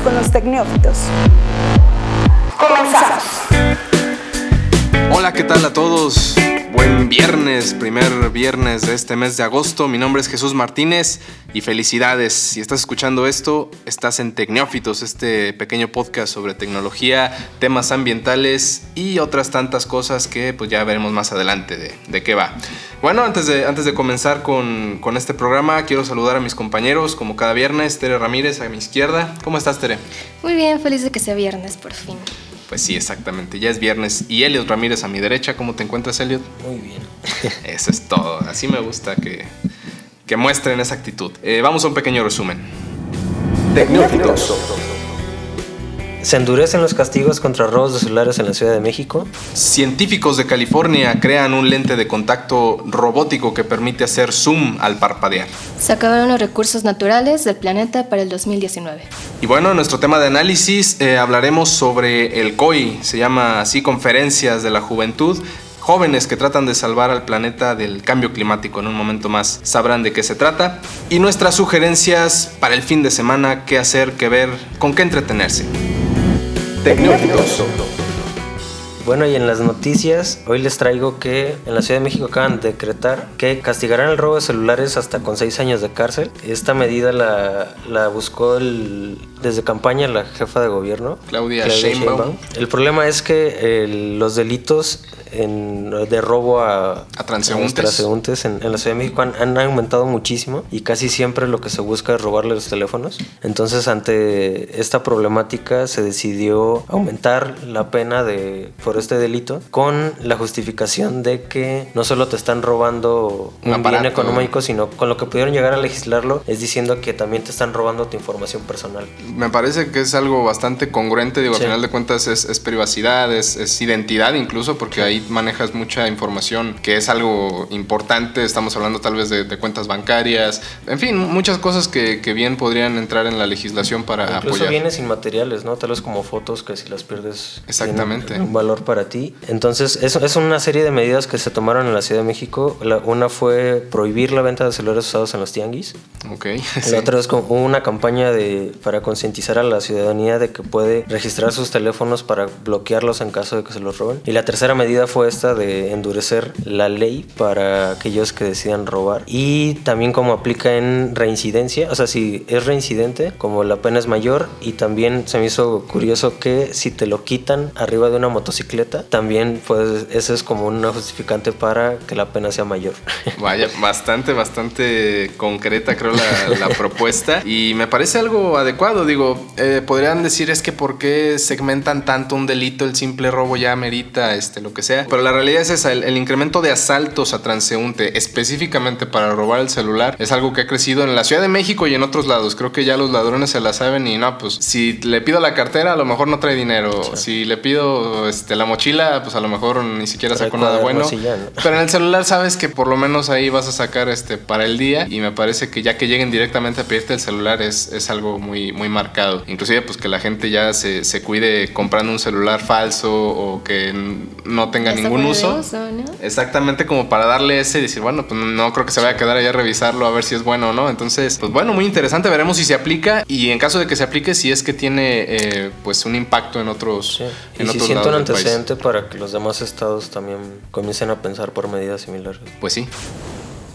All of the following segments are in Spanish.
con los tecnófitos. Comenzamos. Hola, ¿qué tal a todos? Buen viernes, primer viernes de este mes de agosto. Mi nombre es Jesús Martínez y felicidades. Si estás escuchando esto, estás en Tecnófitos, este pequeño podcast sobre tecnología, temas ambientales y otras tantas cosas que pues ya veremos más adelante de, de qué va. Bueno, antes de, antes de comenzar con, con este programa, quiero saludar a mis compañeros, como cada viernes, Tere Ramírez a mi izquierda. ¿Cómo estás, Tere? Muy bien, feliz de que sea viernes por fin. Pues sí, exactamente. Ya es viernes. Y Elliot Ramírez a mi derecha. ¿Cómo te encuentras, Elliot? Muy bien. Eso es todo. Así me gusta que, que muestren esa actitud. Eh, vamos a un pequeño resumen. Tecnófitos. Se endurecen los castigos contra robos de celulares en la Ciudad de México. Científicos de California crean un lente de contacto robótico que permite hacer zoom al parpadear. Se acabaron los recursos naturales del planeta para el 2019. Y bueno, en nuestro tema de análisis eh, hablaremos sobre el COI, se llama así Conferencias de la Juventud. Jóvenes que tratan de salvar al planeta del cambio climático. En un momento más sabrán de qué se trata. Y nuestras sugerencias para el fin de semana, qué hacer, qué ver, con qué entretenerse. Tecnófitos. Bueno, y en las noticias, hoy les traigo que en la Ciudad de México acaban de decretar que castigarán el robo de celulares hasta con seis años de cárcel. Esta medida la, la buscó el- desde campaña la jefa de gobierno, Claudia Sheinbaum. El problema es que los delitos en- de robo a, A transeúntes. a transeúntes en, en la Ciudad de México han, han aumentado muchísimo y casi siempre lo que se busca es robarle los teléfonos. Entonces, ante esta problemática, se decidió aumentar la pena de, por este delito con la justificación de que no solo te están robando Un un, bien económico, sino con lo que pudieron llegar a legislarlo es diciendo que también te están robando tu información personal. Me parece que es algo bastante congruente, digo, Sí. al final de cuentas es, es privacidad, es, es identidad incluso, porque ahí manejas mucha información que es algo importante, estamos hablando tal vez de, de cuentas bancarias, en fin, muchas cosas que, que bien podrían entrar en la legislación para Incluso apoyar. bienes inmateriales, ¿no? Tal vez como fotos que si las pierdes Exactamente. un valor para ti. Entonces, es, es una serie de medidas que se tomaron en la Ciudad de México. La- una fue prohibir la venta de celulares usados en los tianguis. Ok, sí. La otra es como una campaña de, para concientizar a la ciudadanía de que puede registrar sus teléfonos para bloquearlos en caso de que se los roben. Y la tercera medida fue esta de endurecer la ley para aquellos que decidan robar. Y también como aplica en reincidencia, o sea, si es reincidente, como la pena es mayor. Y también se me hizo curioso que si te lo quitan arriba de una motocicleta, también pues ese es como una justificante para que la pena sea mayor. Vaya, bastante, bastante concreta creo la, la propuesta y me parece algo adecuado. Digo, eh, podrían decir es que por qué segmentan tanto un delito, el simple robo ya merita este, lo que sea. Pero la realidad es esa, el, el incremento de asaltos a transeúnte específicamente para robar el celular es algo que ha crecido en la Ciudad de México y en otros lados. Creo que ya los ladrones se la saben y no, pues si le pido la cartera a lo mejor no trae dinero. Si le pido este, la mochila, pues a lo mejor ni siquiera saco nada bueno. Pero en el celular sabes que por lo menos ahí vas a sacar este para el día y me parece que ya que lleguen directamente a pedirte el celular es, es algo muy, muy marcado. Inclusive pues que la gente ya se, se cuide comprando un celular falso o que no tenga ningún uso. ¿no? Exactamente como para darle ese y decir, bueno, pues no creo que se vaya a quedar allá a revisarlo a ver si es bueno o no. Entonces, pues bueno, muy interesante, veremos si se aplica y en caso de que se aplique, si es que tiene eh, pues un impacto en otros, Sí. en Y si siento un país. antecedente para que los demás estados también comiencen a pensar por medidas similares. Pues sí.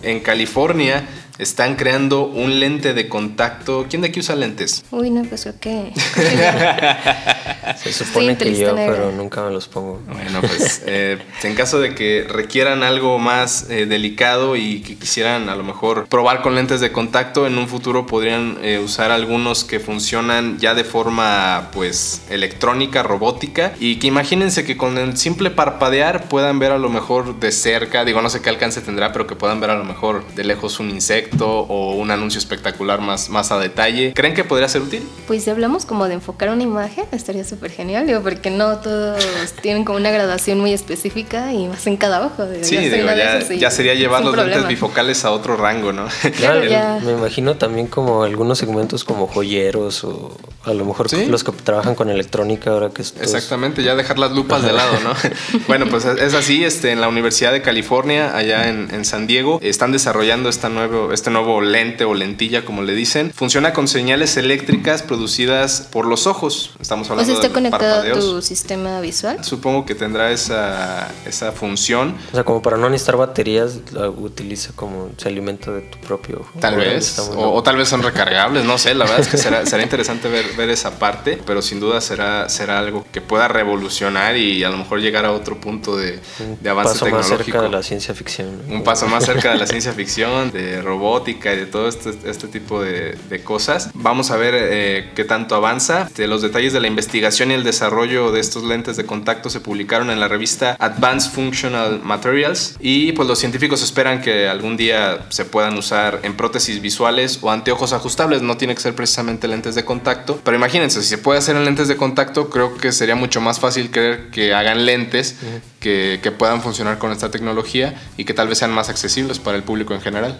En California están creando un lente de contacto. ¿Quién de aquí usa lentes? Uy, no, pues creo que. Se supone que yo, negra. pero nunca me los pongo. Bueno, pues eh, en caso de que requieran algo más eh, delicado y que quisieran a lo mejor probar con lentes de contacto, en un futuro podrían eh, usar algunos que funcionan ya de forma pues electrónica, robótica y que imagínense que con el simple parpadear puedan ver a lo mejor de cerca, digo no sé qué alcance tendrá, pero que puedan ver a lo mejor de lejos un insecto o un anuncio espectacular más, más a detalle. ¿Creen que podría ser útil? Pues si hablamos como de enfocar una imagen, estaría súper genial, digo, porque no todos tienen como una graduación muy específica y más en cada ojo. digo, Sí, ya digo, ya, ya sería llevar los lentes bifocales a otro rango, ¿no? Claro. Me imagino también como algunos segmentos como joyeros o a lo mejor Sí. los que trabajan con electrónica ahora que es todo- Exactamente, ya dejar las lupas de lado, ¿no? bueno, pues es así, este, en la Universidad de California, allá en, en San Diego, están desarrollando esta nuevo, este nuevo lente o lentilla, como le dicen, funciona con señales eléctricas producidas por los ojos. Estamos O hablando sea, está de conectado a tu sistema visual. Supongo que tendrá esa, esa función. O sea, como para no necesitar baterías, la utiliza como se alimenta de tu propio ojo. Tal vez, o, o tal vez son recargables, no sé, la verdad es que será, será interesante ver, ver esa parte, pero sin duda será, será algo que pueda revolucionar y a lo mejor llegar a otro punto de, de avance paso más tecnológico. cerca de la ciencia ficción. ¿no? Un paso más cerca de la ciencia ficción, de robótica y de todo este, este tipo de, de cosas. Vamos a ver eh, qué tanto avanza. Este, los detalles de la investigación y el desarrollo de estos lentes de contacto se publicaron en la revista Advanced Functional Materials y pues los científicos esperan que algún día se puedan usar en prótesis visuales o anteojos ajustables. No tiene que ser precisamente lentes de contacto, pero imagínense, si se puede hacer en lentes de contacto, creo que sería mucho más fácil creer que hagan lentes que, que puedan funcionar con esta tecnología y que tal vez sean más accesibles para el público en general.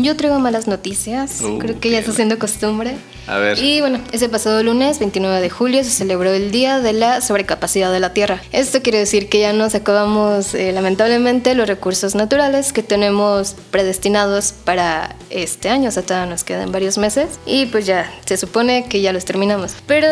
Yo traigo malas noticias, Uh, creo que ya está siendo costumbre. A ver. Y bueno, ese pasado lunes, 29 de julio, se celebró el Día de la Sobrecapacidad de la Tierra. Esto quiere decir que ya nos acabamos, eh, lamentablemente, los recursos naturales que tenemos predestinados para este año, o sea, todavía nos quedan varios meses. Y pues ya, se supone que ya los terminamos. Pero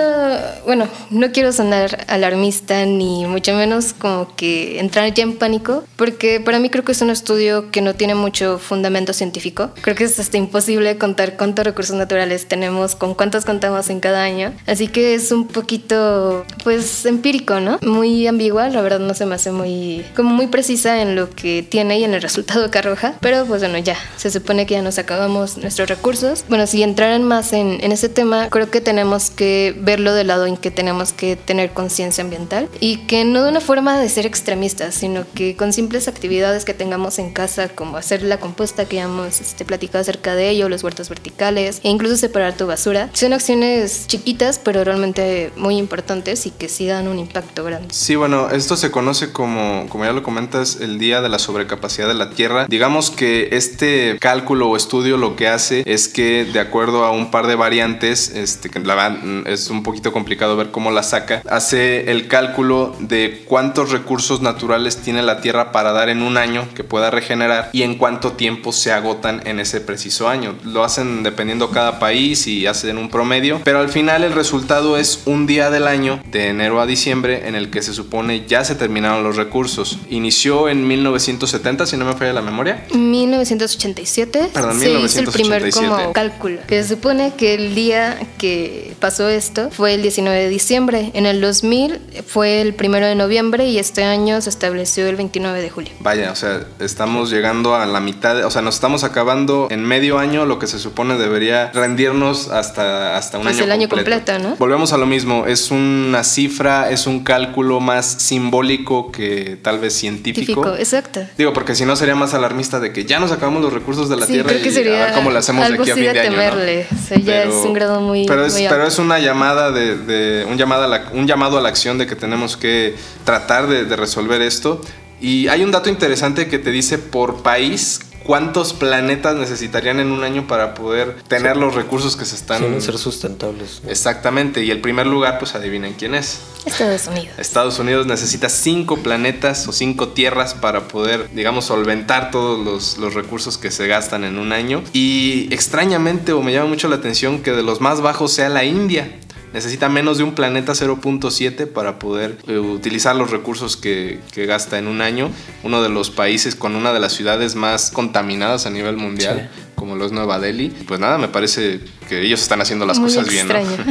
bueno, no quiero sonar alarmista ni mucho menos como que entrar ya en pánico, porque para mí creo que es un estudio que no tiene mucho fundamento científico. Creo que es hasta imposible contar cuántos recursos naturales tenemos, con cuántos contamos en cada año. Así que es un poquito, pues, empírico, ¿no? Muy ambigua, la verdad no se me hace muy, como muy precisa en lo que tiene y en el resultado que arroja. Pero pues bueno, ya, se supone que ya nos acabamos nuestros recursos. Bueno, si entraran más en, en ese tema, creo que tenemos que verlo del lado en que tenemos que tener conciencia ambiental y que no de una forma de ser extremistas, sino que con simples actividades que tengamos en casa, como hacer la composta que ya hemos este, platicado acerca de ello, los huertos verticales e incluso separar tu basura, son acciones chiquitas pero realmente muy importantes y que sí dan un impacto grande. Sí, bueno, esto se conoce como, como ya lo comentas, el Día de la Sobrecapacidad de la Tierra. Digamos que este cálculo o estudio lo que hace es que de acuerdo a un par de variantes, este, que la verdad mm, es un poquito complicado ver cómo la saca, hace el cálculo de cuántos recursos naturales tiene la Tierra para dar en un año que pueda regenerar y en cuánto tiempo se agotan en ese preciso año. Lo hacen dependiendo cada país y hacen un promedio, pero al final el resultado es un día del año, de enero a diciembre, en el que se supone ya se terminaron los recursos. Inició en 1970, si no me falla la memoria. 1987 Perdón, se hizo el primer 1987. como cálculo. Que se supone que el día que pasó esto fue el 19 de diciembre. En el 2000 fue el primero de noviembre y este año se estableció el 29 de julio. Vaya, o sea, estamos llegando a la mitad, o sea, nos estamos acabando en medio año lo que se supone debería rendirnos hasta, hasta un Pues año el año completo, ¿no? Volvemos a lo mismo, es una cifra, es un cálculo más simbólico que tal vez científico. Típico, exacto. Digo, porque si no sería más alarmista de que ya nos acabamos los recursos de la Sí, Tierra creo que y a sería ver cómo le hacemos de algo aquí a fin de de año. ¿no? temerle. O sea, ya es un grado muy- Pero es, muy pero es una llamada de, de- un llamado a la, un llamado a la acción de que tenemos que tratar de, de resolver esto. Y hay un dato interesante que te dice por país cuántos planetas necesitarían en un año para poder tener los recursos que se están Quieren ser sustentables. ¿no? Exactamente, y el primer lugar, pues adivinen quién es. Estados Unidos. Estados Unidos necesita cinco planetas o cinco tierras para poder, digamos, solventar todos los, los recursos que se gastan en un año. Y extrañamente, o me llama mucho la atención, que de los más bajos sea la India. Necesita menos de un planeta 0.7 para poder eh, utilizar los recursos que, que gasta en un año. Uno de los países con una de las ciudades más contaminadas a nivel mundial, como lo es Nueva Delhi. Pues nada, me parece que ellos están haciendo las Muy cosas bien. ¿no? extraño.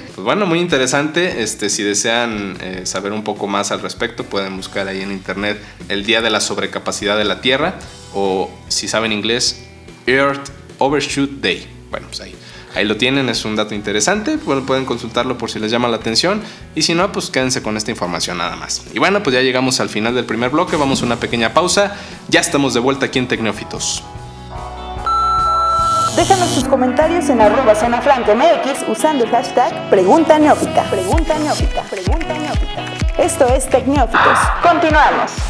Pues bueno, muy interesante. Este, si desean eh, saber un poco más al respecto, pueden buscar ahí en internet el Día de la Sobrecapacidad de la Tierra o si saben inglés, Earth Overshoot Day. Bueno, pues ahí. Ahí lo tienen, es un dato interesante, pueden consultarlo por si les llama la atención y si no, pues quédense con esta información nada más. Y bueno, pues ya llegamos al final del primer bloque, vamos a una pequeña pausa, ya estamos de vuelta aquí en Tecnófitos. Déjanos tus comentarios en arroba zona MX usando el hashtag Pregunta Neófita. Pregunta Neófita. Pregunta Neófita. Esto es Tecnófitos. Continuamos.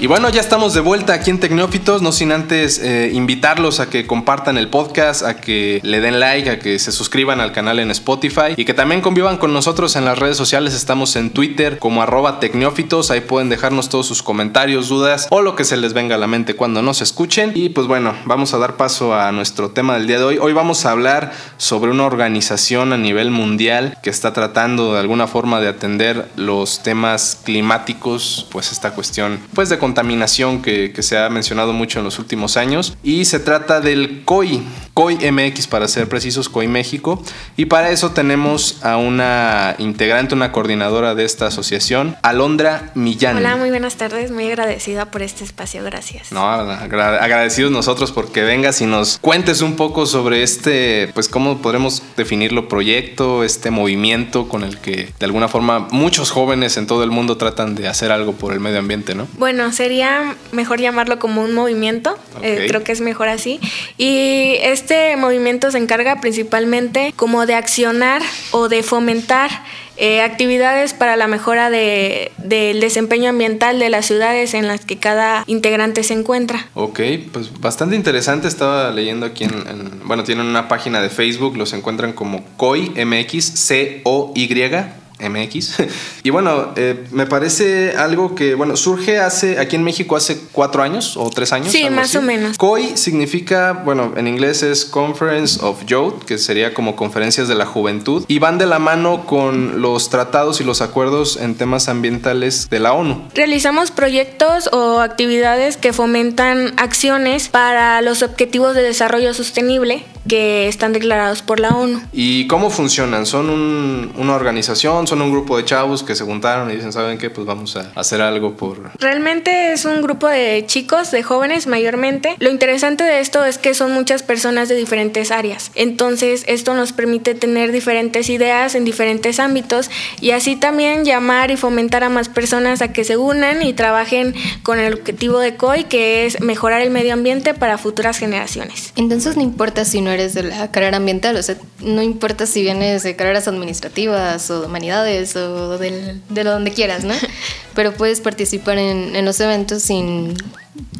Y bueno, ya estamos de vuelta aquí en Tecnófitos, no sin antes eh, invitarlos a que compartan el podcast, a que le den like, a que se suscriban al canal en Spotify y que también convivan con nosotros en las redes sociales. Estamos en Twitter como arroba Tecnófitos, ahí pueden dejarnos todos sus comentarios, dudas o lo que se les venga a la mente cuando nos escuchen. Y pues bueno, vamos a dar paso a nuestro tema del día de hoy. Hoy vamos a hablar sobre una organización a nivel mundial que está tratando de alguna forma de atender los temas climáticos, pues esta cuestión pues de contaminación que, se ha mencionado mucho en los últimos años. Y se trata del COI, COI MX para ser precisos, COI México. Y para eso tenemos a una integrante, una coordinadora de esta asociación, Alondra Millán. Hola, muy buenas tardes, muy agradecida por este espacio, gracias. No, agradecidos nosotros porque vengas y nos cuentes un poco sobre este, pues cómo podremos definirlo, proyecto, este movimiento con el que de alguna forma muchos jóvenes en todo el mundo tratan de hacer algo por el medio ambiente, ¿no? Bueno, sería mejor llamarlo como un movimiento, eh, creo que es mejor así. Y este movimiento se encarga principalmente como de accionar o de fomentar eh, actividades para la mejora de, del desempeño ambiental de las ciudades en las que cada integrante se encuentra. Ok, pues bastante interesante. Estaba leyendo aquí en, bueno, tienen una página de Facebook, los encuentran como COI MX, C-O-Y MX. y bueno, eh, me parece algo que, bueno, surge hace, aquí en México hace cuatro años o tres años. Sí, más o menos. COI significa, bueno, en inglés es Conference of Youth, que sería como conferencias de la juventud, y van de la mano con los tratados y los acuerdos en temas ambientales de la ONU. Realizamos proyectos o actividades que fomentan acciones para los objetivos de desarrollo sostenible que están declarados por la ONU. ¿Y cómo funcionan? ¿Son una organización? ¿Son un grupo de chavos que se juntaron y dicen, ¿saben qué? Pues vamos a hacer algo por... Realmente es un grupo de chicos, de jóvenes mayormente. Lo interesante de esto es que son muchas personas de diferentes áreas. Entonces esto nos permite tener diferentes ideas en diferentes ámbitos y así también llamar y fomentar a más personas a que se unan y trabajen con el objetivo de COI, que es mejorar el medio ambiente para futuras generaciones. Entonces no importa si no eres de la carrera ambiental, o sea, no importa si vienes de carreras administrativas o de humanidades o de donde quieras, ¿no? Pero puedes participar en, en los eventos sin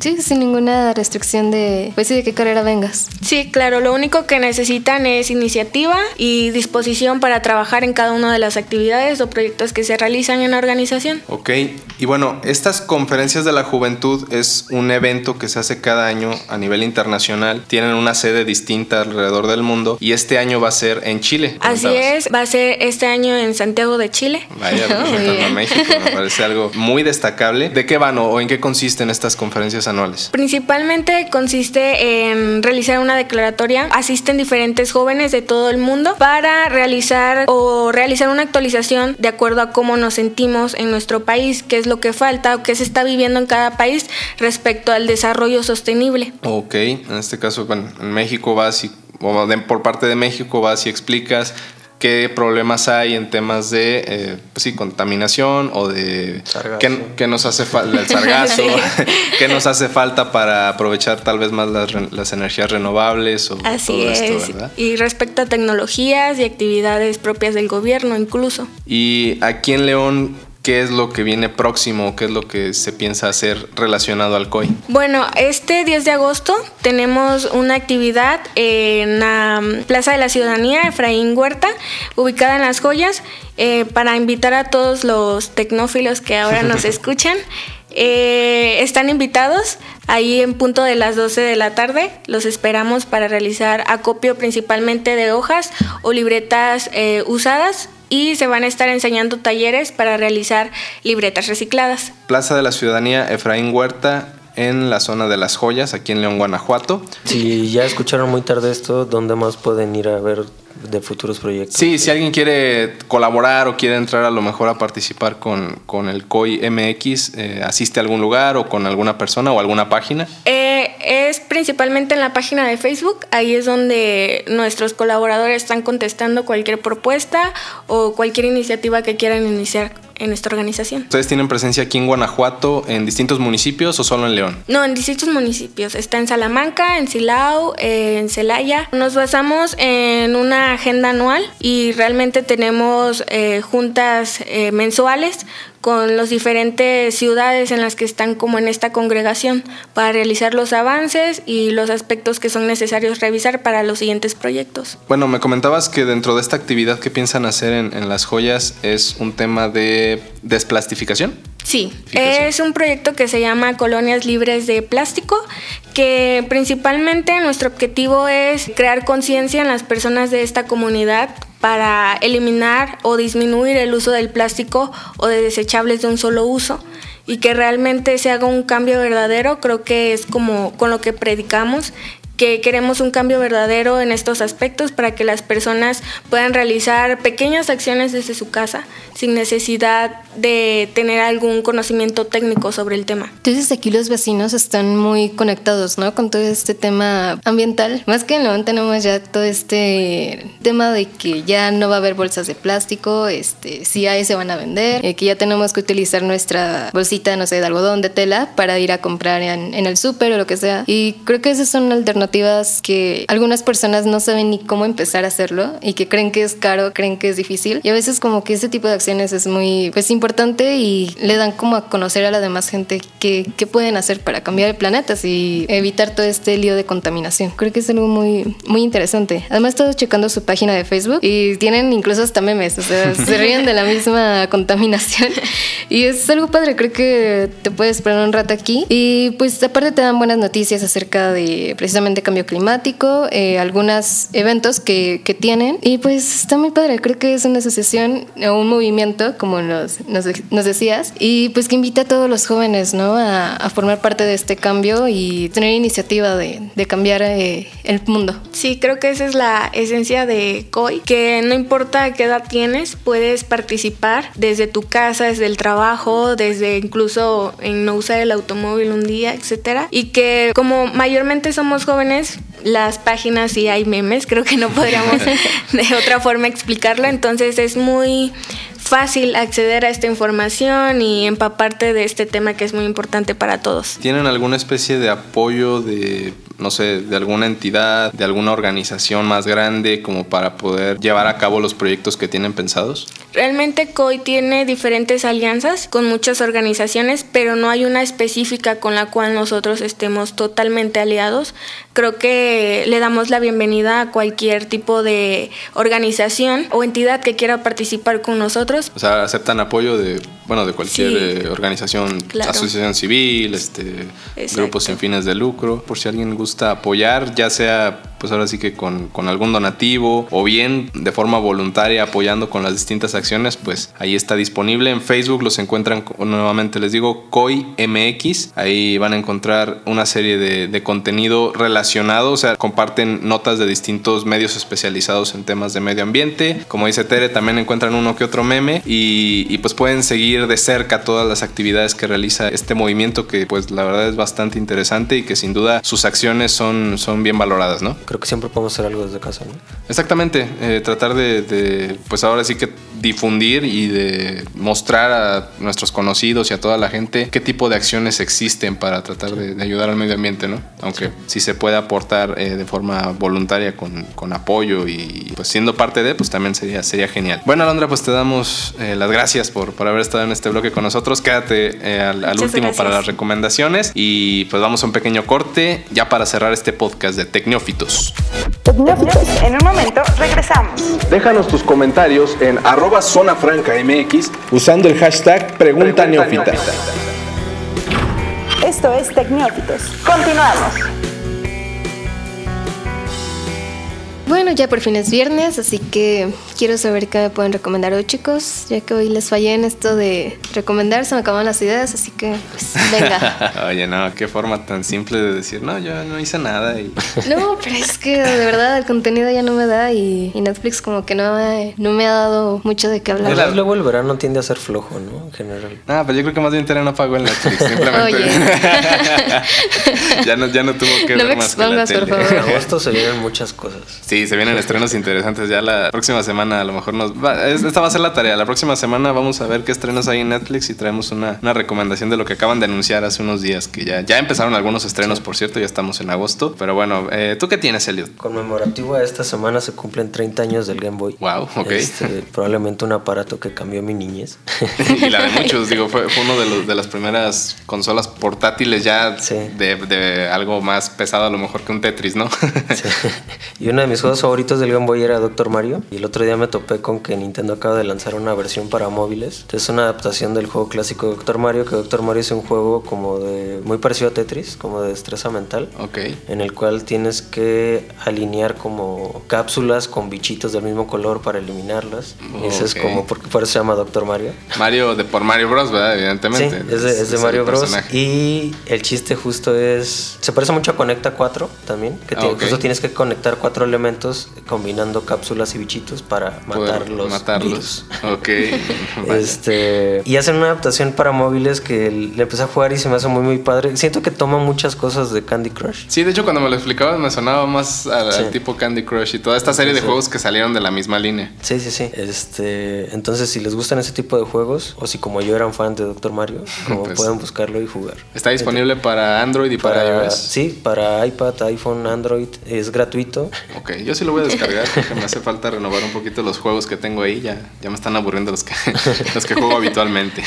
Sí, sin ninguna restricción de, pues sí, de qué carrera vengas. Sí, claro, lo único que necesitan es iniciativa y disposición para trabajar en cada una de las actividades o proyectos que se realizan en la organización. Ok, y bueno, estas conferencias de la juventud es un evento que se hace cada año a nivel internacional, tienen una sede distinta alrededor del mundo y este año va a ser en Chile. Así es, va a ser este año en Santiago de Chile. Vaya, a México, me parece algo muy destacable. ¿De qué van o en qué consisten estas conferencias? anuales? Principalmente consiste en realizar una declaratoria. Asisten diferentes jóvenes de todo el mundo para realizar o realizar una actualización de acuerdo a cómo nos sentimos en nuestro país, qué es lo que falta o qué se está viviendo en cada país respecto al desarrollo sostenible. Ok, en este caso, bueno, en México vas y o por parte de México vas y explicas qué problemas hay en temas de eh, pues sí, contaminación o de qué, nos hace falta el sargazo, qué nos hace falta para aprovechar tal vez más las, energías renovables o Así todo es. esto, ¿verdad? Y respecto a tecnologías y actividades propias del gobierno incluso. Y aquí en León ¿Qué es lo que viene próximo? ¿Qué es lo que se piensa hacer relacionado al COI? Bueno, este 10 de agosto tenemos una actividad en la Plaza de la Ciudadanía, Efraín Huerta, ubicada en Las Joyas, eh, para invitar a todos los tecnófilos que ahora nos escuchan. Eh, están invitados ahí en punto de las 12 de la tarde. Los esperamos para realizar acopio principalmente de hojas o libretas eh, usadas y se van a estar enseñando talleres para realizar libretas recicladas. Plaza de la Ciudadanía Efraín Huerta en la zona de las joyas, aquí en León, Guanajuato. Si ya escucharon muy tarde esto, ¿dónde más pueden ir a ver de futuros proyectos. Sí, si alguien quiere colaborar o quiere entrar a lo mejor a participar con, con el COI MX, eh, ¿asiste a algún lugar o con alguna persona o alguna página? Eh, es principalmente en la página de Facebook, ahí es donde nuestros colaboradores están contestando cualquier propuesta o cualquier iniciativa que quieran iniciar en esta organización. ¿Ustedes tienen presencia aquí en Guanajuato, en distintos municipios o solo en León? No, en distintos municipios. Está en Salamanca, en Silao, en Celaya. Nos basamos en una agenda anual y realmente tenemos eh, juntas eh, mensuales con las diferentes ciudades en las que están como en esta congregación para realizar los avances y los aspectos que son necesarios revisar para los siguientes proyectos. Bueno, me comentabas que dentro de esta actividad que piensan hacer en, en las joyas es un tema de desplastificación. Sí, es un proyecto que se llama Colonias Libres de Plástico, que principalmente nuestro objetivo es crear conciencia en las personas de esta comunidad para eliminar o disminuir el uso del plástico o de desechables de un solo uso y que realmente se haga un cambio verdadero, creo que es como con lo que predicamos que queremos un cambio verdadero en estos aspectos para que las personas puedan realizar pequeñas acciones desde su casa sin necesidad de tener algún conocimiento técnico sobre el tema. Entonces aquí los vecinos están muy conectados, ¿no? Con todo este tema ambiental. Más que León tenemos ya todo este tema de que ya no va a haber bolsas de plástico, este, si hay se van a vender, eh, que ya tenemos que utilizar nuestra bolsita, no sé, de algodón, de tela, para ir a comprar en, en el súper o lo que sea. Y creo que esas son alternativas que algunas personas no saben ni cómo empezar a hacerlo y que creen que es caro, creen que es difícil. Y a veces como que ese tipo de acciones es muy pues importante y le dan como a conocer a la demás gente qué, qué pueden hacer para cambiar el planeta y evitar todo este lío de contaminación. Creo que es algo muy, muy interesante. Además, he estado checando su página de Facebook y tienen incluso hasta memes, o sea, se ríen de la misma contaminación y es algo padre. Creo que te puedes esperar un rato aquí y pues aparte te dan buenas noticias acerca de precisamente cambio climático, eh, algunos eventos que, que, tienen. Y pues está muy padre, creo que es una asociación o un movimiento, como nos, nos, nos, decías, y pues que invita a todos los jóvenes ¿no? a, a formar parte de este cambio y tener iniciativa de, de cambiar eh, el mundo. Sí, creo que esa es la esencia de COI, que no importa qué edad tienes, puedes participar desde tu casa, desde el trabajo, desde incluso en no usar el automóvil un día, etcétera, y que como mayormente somos jóvenes, las páginas y hay memes, creo que no podríamos de otra forma explicarlo, entonces es muy fácil acceder a esta información y empaparte de este tema que es muy importante para todos. ¿Tienen alguna especie de apoyo de no sé, de alguna entidad, de alguna organización más grande como para poder llevar a cabo los proyectos que tienen pensados? Realmente COI tiene diferentes alianzas con muchas organizaciones, pero no hay una específica con la cual nosotros estemos totalmente aliados. Creo que le damos la bienvenida a cualquier tipo de organización o entidad que quiera participar con nosotros. O sea, aceptan apoyo de, bueno, de cualquier sí, organización, claro. asociación civil, este, grupos sin fines de lucro, por si alguien gusta apoyar, ya sea pues ahora sí que con, con, algún donativo o bien de forma voluntaria apoyando con las distintas acciones, pues ahí está disponible. En Facebook los encuentran nuevamente, les digo, COI MX. Ahí van a encontrar una serie de, contenido relacionado, o sea, comparten notas de distintos medios especializados en temas de medio ambiente. Como dice Tere, también encuentran uno que otro meme y, y pues pueden seguir de cerca todas las actividades que realiza este movimiento que pues la verdad es bastante interesante y que sin duda sus acciones son, son bien valoradas, ¿no? Creo que siempre podemos hacer algo desde casa, ¿no? Exactamente, eh, tratar de, de, pues ahora sí que difundir y de mostrar a nuestros conocidos y a toda la gente qué tipo de acciones existen para tratar de, de ayudar al medio ambiente, ¿no? Aunque sí, sí se puede aportar eh, de forma voluntaria con, con, apoyo y pues siendo parte de, pues también sería, sería genial. Bueno, Alondra, pues te damos eh, las gracias por, por haber estado en este bloque con nosotros. Quédate eh, al, al último gracias. para las recomendaciones y pues vamos a un pequeño corte ya para cerrar este podcast de Tecnófitos. En un momento regresamos. Déjanos tus comentarios en arroba zona franca MX usando el hashtag Pregunta, Pregunta Neófita. Esto es Tecnófitos. Continuamos. Bueno, ya por fin es viernes, así que quiero saber qué me pueden recomendar hoy, chicos. Ya que hoy les fallé en esto de recomendar, se me acaban las ideas, así que pues venga. Oye, no, qué forma tan simple de decir, no, yo no hice nada. Y... No, pero es que de verdad el contenido ya no me da y, y Netflix como que no me, no me ha dado mucho de qué hablar. Luego el verano tiende a ser flojo, ¿no? En general. Ah, pues yo creo que más bien Tere no pagó en Netflix, simplemente. Oye. ya, no, ya no tuvo que No ver me más que la expongas, por tele. favor. En agosto se vienen muchas cosas. Sí, se vienen estrenos interesantes. Ya la próxima semana a lo mejor nos... va- es- esta va a ser la tarea. La próxima semana vamos a ver qué estrenos hay en Netflix y traemos una, una recomendación de lo que acaban de anunciar hace unos días, que ya, ya empezaron algunos estrenos, por cierto, ya estamos en agosto. Pero bueno, eh, ¿tú qué tienes, Elliot? Conmemorativo a esta semana se cumplen 30 años del Game Boy. Wow, ok. Este, probablemente un aparato que cambió mi niñez. y la de muchos, digo, fue, fue uno de, los, de las primeras consolas portátiles ya Sí. de, de algo más pesado a lo mejor que un Tetris, ¿no? Sí. Y uno de mis juegos favoritos del Game Boy era Doctor Mario. Y el otro día me topé con que Nintendo acaba de lanzar una versión para móviles. Es una adaptación del juego clásico de Doctor Mario, que Doctor Mario es un juego como de muy parecido a Tetris, como de destreza mental. ok. En el cual tienes que alinear como cápsulas con bichitos del mismo color para eliminarlas. Y Ese es como, porque por eso se llama Doctor Mario. Mario de por Mario Bros, ¿verdad? Sí, Evidentemente. es de, es de Mario Bros. personaje. Y el chiste justo es. Se parece mucho a Conecta 4 también. Que Ah, tienes que conectar cuatro elementos combinando cápsulas y bichitos para matar los matarlos. virus. Ok. Este, y hacen una adaptación para móviles que le empecé a jugar y se me hace muy muy padre. Siento que toma muchas cosas de Candy Crush. Sí, de hecho cuando me lo explicabas me sonaba más al, Sí. tipo Candy Crush y toda esta serie de Sí. juegos que salieron de la misma línea. Sí, sí, sí. Este, entonces si les gustan ese tipo de juegos o si como yo eran fan de Doctor Mario, como Pues- pueden buscarlo y jugar. Está disponible para Android y para, Para, iOS. sí, para iPad, iPhone, Android, es gratuito. Ok, yo sí lo voy a descargar porque me hace falta renovar un poquito los juegos que tengo ahí. Ya, ya me están aburriendo los que, los que juego habitualmente.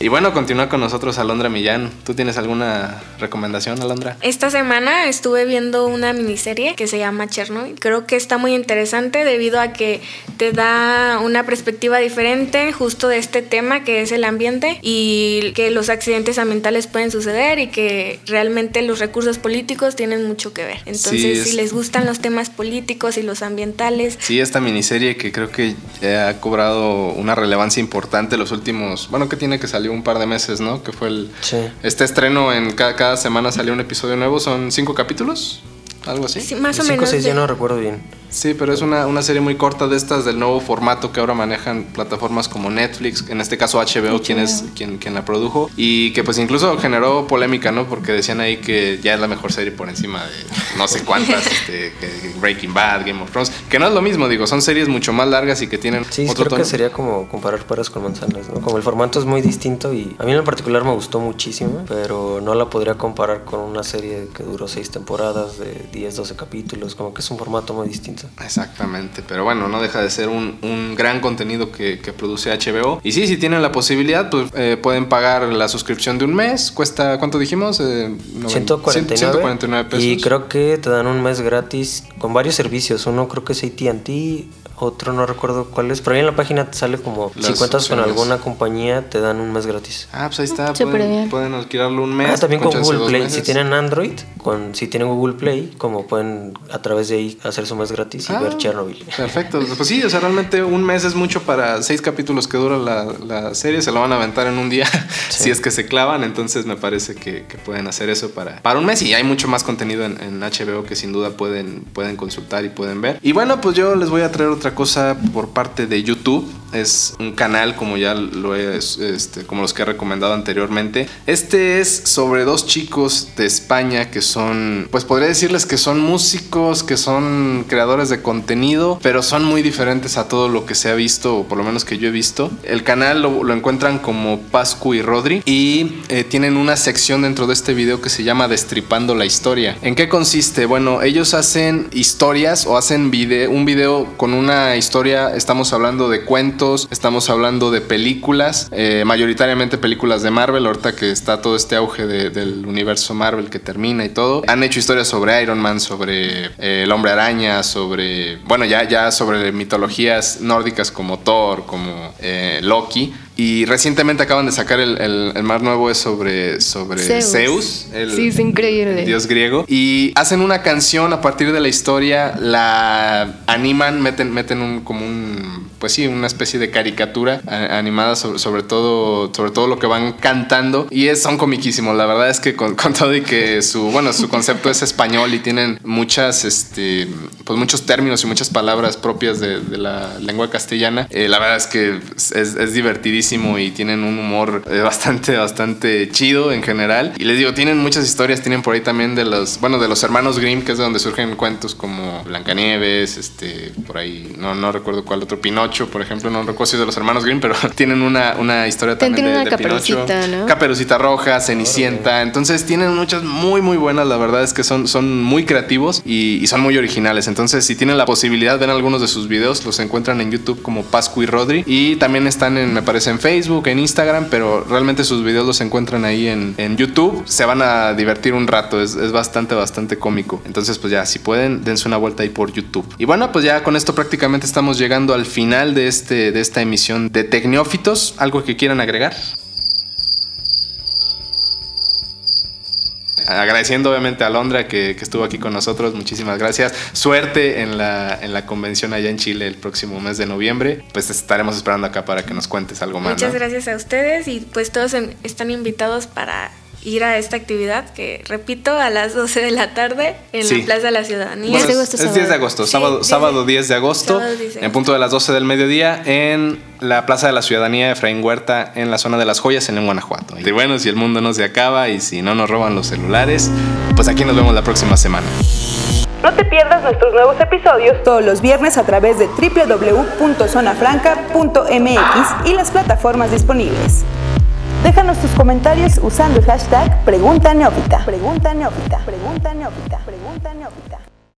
Y bueno, continúa con nosotros Alondra Millán. ¿Tú tienes alguna recomendación, Alondra? Esta semana estuve viendo una miniserie que se llama Chernobyl. Creo que está muy interesante debido a que te da una perspectiva diferente justo de este tema que es el ambiente y que los accidentes ambientales pueden suceder y que realmente los recursos políticos tienen mucho que ver. Entonces, Sí, es- si les gustan los temas políticos y los ambientales, Sí, esta miniserie que creo que ha cobrado una relevancia importante los últimos, bueno, que tiene que salió un par de meses, ¿no? Que fue el Sí. este estreno en cada, cada semana salió un episodio nuevo, son cinco capítulos, algo así. sí, más o Cinco o menos. seis, de- ya no recuerdo bien. Sí, pero es una, una serie muy corta de estas del nuevo formato que ahora manejan plataformas como Netflix, en este caso HBO, quien es quien, quien la produjo, y que pues incluso generó polémica, ¿no? Porque decían ahí que ya es la mejor serie por encima de no sé cuántas, este, que Breaking Bad, Game of Thrones, que no es lo mismo, digo, son series mucho más largas y que tienen Sí, otro creo tono. que sería como comparar peras con manzanas, ¿no? Como el formato es muy distinto y a mí en particular me gustó muchísimo, pero no la podría comparar con una serie que duró seis temporadas de 10, 12 capítulos, como que es un formato muy distinto. Exactamente, pero bueno, no deja de ser un, un gran contenido que, que produce HBO. Y sí, si tienen la posibilidad, pues eh, pueden pagar la suscripción de un mes. Cuesta, ¿cuánto dijimos? Eh, noven- 149, 149 pesos. y creo que te dan un mes gratis con varios servicios. Uno creo que es AT&T, otro no recuerdo cuál es, pero ahí en la página te sale como Las si cuentas con alguna compañía te dan un mes gratis. Ah, pues ahí está. Súper pueden, bien. pueden alquilarlo un mes. Ah, también con Google Play. meses. Si tienen Android, con, si tienen Google Play, como pueden a través de ahí hacer su mes gratis y Ah, ver Chernobyl. Perfecto. Pues sí, o sea, realmente un mes es mucho para seis capítulos que dura la, la serie. Se lo van a aventar en un día si es que se clavan. Entonces me parece que, que pueden hacer eso para, para un mes. Y hay mucho más contenido en, en HBO que sin duda pueden, pueden consultar y pueden ver. Y bueno, pues yo les voy a traer otra cosa por parte de YouTube. Es un canal como ya lo he, este, como los que he recomendado anteriormente. Este es sobre dos chicos de España que son, pues podría decirles que son músicos, que son creadores de contenido, pero son muy diferentes a todo lo que se ha visto, o por lo menos que yo he visto. El canal lo, encuentran como Pascu y Rodri y eh, tienen una sección dentro de este video que se llama Destripando la historia. ¿En qué consiste? Bueno, ellos hacen historias o hacen video, un video con una historia, estamos hablando de cuentos, estamos hablando de películas, eh, mayoritariamente películas de Marvel, ahorita que está todo este auge de- del universo Marvel que termina y todo. Han hecho historias sobre Iron Man, sobre eh, el hombre araña, sobre, bueno, ya, ya sobre mitologías nórdicas como Thor, como eh, Loki. Y recientemente acaban de sacar el, el- el más nuevo es sobre, sobre Zeus. Zeus, el, Sí, es increíble. dios griego. Y hacen una canción a partir de la historia, la animan, meten, meten un, como un, pues sí, una especie de caricatura animada sobre, todo, sobre todo lo que van cantando y son comiquísimos. La verdad es que con, todo y que su, bueno, su concepto es español y tienen muchas, este, pues muchos términos y muchas palabras propias de, la lengua castellana, eh, la verdad es que es, divertidísimo y tienen un humor eh, bastante, bastante chido en general. Y les digo, tienen muchas historias, tienen por ahí también de los, bueno, de los hermanos Grimm, que es de donde surgen cuentos como Blancanieves, este, por ahí, no, no recuerdo cuál otro, Pinocho, por ejemplo, no recuerdo si es de los hermanos Grimm, pero tienen una, una historia también de, de Pinocho. ¿no? Caperucita Roja, Cenicienta, entonces tienen muchas muy, muy buenas, la verdad es que son, son muy creativos y, son muy originales. Entonces, si tienen la posibilidad, ven algunos de sus videos, los encuentran en YouTube como Pascu y Rodri y también están en, me parece, en Facebook, en Instagram, pero realmente sus videos los encuentran ahí en, en YouTube. Se van a divertir un rato, es, es bastante, bastante cómico. Entonces, pues ya, si pueden, dense una vuelta ahí por YouTube. Y bueno, pues ya con esto prácticamente estamos llegando al final de, este, de esta emisión de Tecnófitos. ¿Algo que quieran agregar? agradeciendo obviamente a Londra que, estuvo aquí con nosotros, muchísimas gracias. Suerte en la, en la convención allá en Chile el próximo mes de noviembre. Pues estaremos esperando acá para que nos cuentes algo más. Muchas gracias a ustedes y pues todos están invitados para ir a esta actividad que, repito, a las 12 de la tarde en la Plaza de la Ciudadanía. es, 10 de agosto, sábado, 10 sábado 10 de agosto, en punto de las 12 del mediodía en la Plaza de la Ciudadanía de Efraín Huerta en la zona de las joyas en Guanajuato. Y bueno, si el mundo no se acaba y si no nos roban los celulares, pues aquí nos vemos la próxima semana. No te pierdas nuestros nuevos episodios todos los viernes a través de www.zonafranca.mx y las plataformas disponibles. Déjanos tus comentarios usando el hashtag Pregunta Neófita. Pregunta Neófita. Pregunta Neófita.